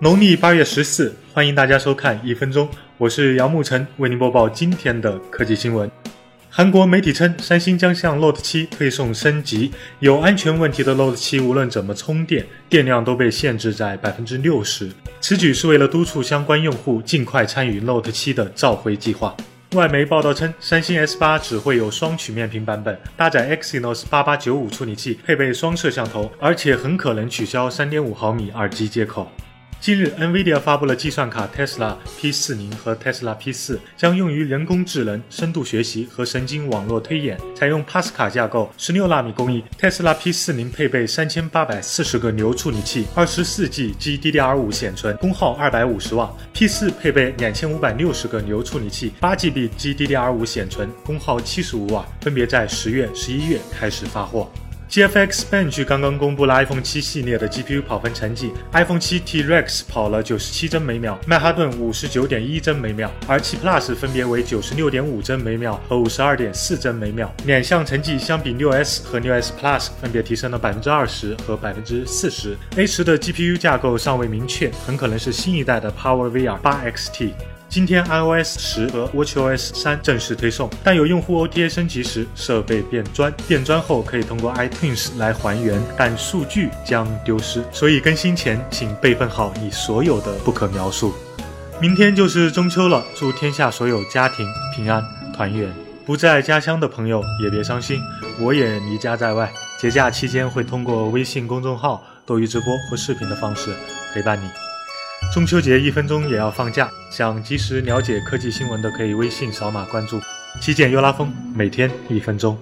农历八月十四，欢迎大家收看一分钟，我是杨沐晨，为您播报今天的科技新闻。韩国媒体称，三星将向 Note 7推送升级，有安全问题的 Note 7无论怎么充电，电量都被限制在百分之六十。此举是为了督促相关用户尽快参与 Note 7的召回计划。外媒报道称，三星 S8 只会有双曲面屏版本，搭载 Exynos 8895处理器，配备双摄像头，而且很可能取消3.5毫米耳机接口。近日，NVIDIA 发布了计算卡 Tesla P40 和 Tesla P4，将用于人工智能、深度学习和神经网络推演，采用 Pascal 架构、16纳米工艺。Tesla P40 配备3840个牛处理器，24G GDDR5 显存，功耗250瓦；P4 配备2560个牛处理器，8GB GDDR5 显存，功耗75瓦，分别在十月、十一月开始发货。GFX Bench 刚刚公布了 iPhone 7系列的 GPU 跑分成绩，iPhone 7 T-Rex 跑了97帧每秒，曼哈顿59.1帧每秒，而7 Plus 分别为96.5帧每秒和52.4帧每秒。两项成绩相比 6S 和 6S Plus 分别提升了20%和40%。A10 的 GPU 架构尚未明确，很可能是新一代的 PowerVR 8XT。今天 iOS 十和 watchOS 三正式推送，但有用户 OTA 升级时设备变砖，变砖后可以通过 iTunes 来还原，但数据将丢失，所以更新前请备份好你所有的不可描述。明天就是中秋了，祝天下所有家庭平安团圆。不在家乡的朋友也别伤心，我也离家在外，节假期间会通过微信公众号、斗鱼直播或视频的方式陪伴你。中秋节一分钟也要放假，想及时了解科技新闻的可以微信扫码关注。极简又拉风，每天一分钟。